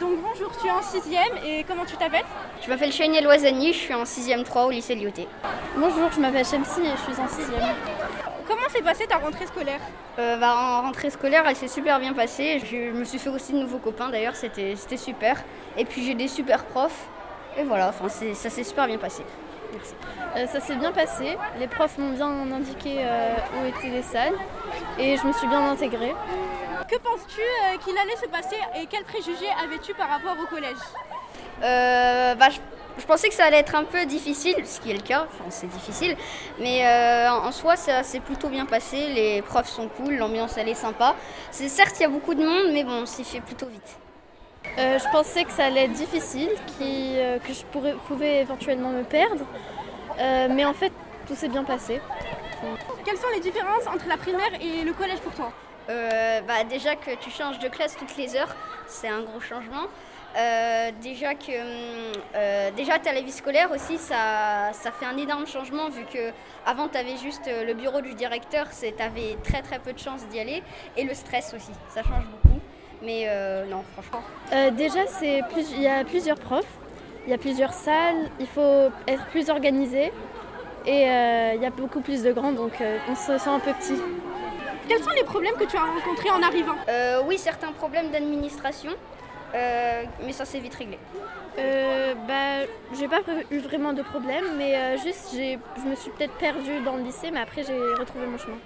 donc bonjour, tu es en 6ème et comment tu t'appelles? Je m'appelle Chaniel Loisani, je suis en 6ème 3 au lycée Lyoté. Bonjour, je m'appelle Shamsi et je suis en 6ème. Comment s'est passée ta rentrée scolaire? Euh, bah, En rentrée scolaire, elle s'est super bien passée. Je me suis fait aussi de nouveaux copains d'ailleurs, c'était super. Et puis j'ai des super profs. Et voilà, enfin, ça s'est super bien passé. Merci. Euh, ça s'est bien passé. Les profs m'ont bien indiqué euh, où étaient les salles et je me suis bien intégrée. Que penses-tu euh, qu'il allait se passer et quels préjugés avais-tu par rapport au collège bah, je, pensais que ça allait être un peu difficile, ce qui est le cas, enfin c'est difficile, mais en soi ça s'est plutôt bien passé, les profs sont cool, l'ambiance elle est sympa. C'est certes il y a beaucoup de monde, mais bon, s'y fait plutôt vite. je pensais que ça allait être difficile, que je pourrais, pouvais éventuellement me perdre, mais en fait tout s'est bien passé. Quelles sont les différences entre la primaire et le collège pour toi euh, bah, Déjà que tu changes de classe toutes les heures, c'est un gros changement. Euh, déjà que euh, déjà tu as la vie scolaire aussi, ça, fait un énorme changement vu que avant tu avais juste le bureau du directeur, tu avais très très peu de chance d'y aller et le stress aussi, ça change beaucoup. Mais non, franchement. déjà, il y a plusieurs profs, il y a plusieurs salles, il faut être plus organisé et il y a beaucoup plus de grands donc on se sent un peu petit. Quels sont les problèmes que tu as rencontrés en arrivant euh, Oui, certains problèmes d'administration, euh, mais ça s'est vite réglé. Euh, bah, j'ai pas eu vraiment de problème, mais juste je me suis peut-être perdue dans le lycée, mais après j'ai retrouvé mon chemin.